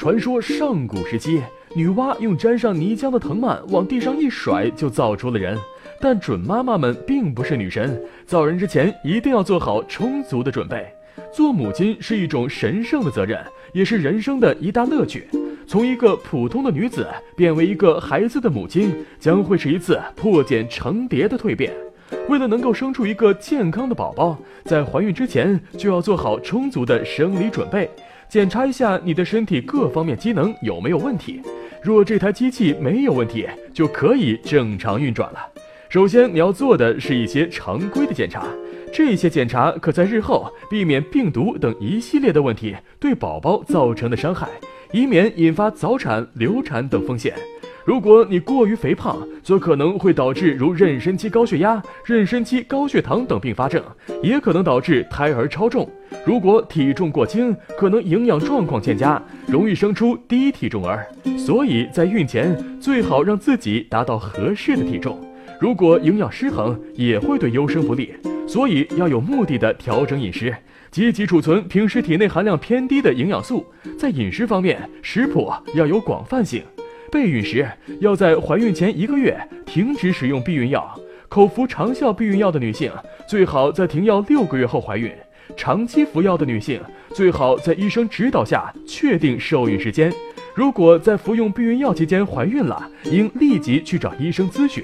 传说上古时期，女娲用沾上泥浆的藤蔓往地上一甩，就造出了人。但准妈妈们并不是女神，造人之前一定要做好充足的准备。做母亲是一种神圣的责任，也是人生的一大乐趣。从一个普通的女子变为一个孩子的母亲，将会是一次破茧成蝶的蜕变。为了能够生出一个健康的宝宝，在怀孕之前就要做好充足的生理准备。检查一下你的身体各方面机能有没有问题，若这台机器没有问题，就可以正常运转了。首先你要做的是一些常规的检查，这些检查可在日后避免病毒等一系列的问题对宝宝造成的伤害，以免引发早产、流产等风险。如果你过于肥胖，则可能会导致如妊娠期高血压、妊娠期高血糖等并发症，也可能导致胎儿超重。如果体重过轻，可能营养状况欠佳，容易生出低体重儿。所以在孕前最好让自己达到合适的体重。如果营养失衡，也会对优生不利。所以要有目的的调整饮食，积极储存平时体内含量偏低的营养素。在饮食方面，食谱要有广泛性。备孕时要在怀孕前一个月停止使用避孕药。口服长效避孕药的女性，最好在停药六个月后怀孕。长期服药的女性最好在医生指导下确定受孕时间。如果在服用避孕药期间怀孕了，应立即去找医生咨询。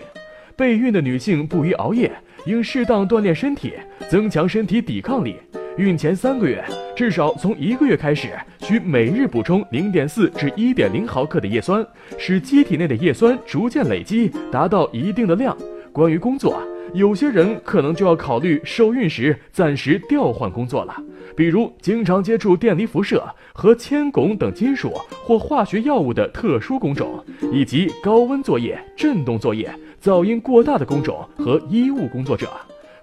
备孕的女性不宜熬夜，应适当锻炼身体，增强身体抵抗力。孕前三个月，至少从一个月开始，需每日补充零点四至一点零毫克的叶酸，使机体内的叶酸逐渐累积，达到一定的量。关于工作。有些人可能就要考虑受孕时暂时调换工作了，比如经常接触电离辐射和铅汞等金属或化学药物的特殊工种，以及高温作业、震动作业、噪音过大的工种和医务工作者。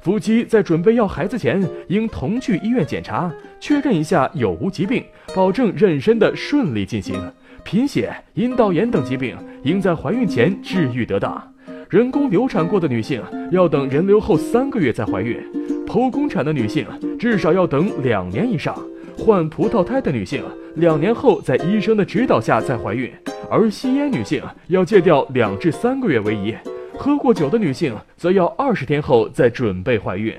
夫妻在准备要孩子前，应同去医院检查，确认一下有无疾病，保证妊娠的顺利进行。贫血、阴道炎等疾病应在怀孕前治愈得当。人工流产过的女性要等人流后三个月再怀孕，剖宫产的女性至少要等两年以上，换葡萄胎的女性两年后在医生的指导下再怀孕，而吸烟女性要戒掉两至三个月为宜，喝过酒的女性则要二十天后再准备怀孕。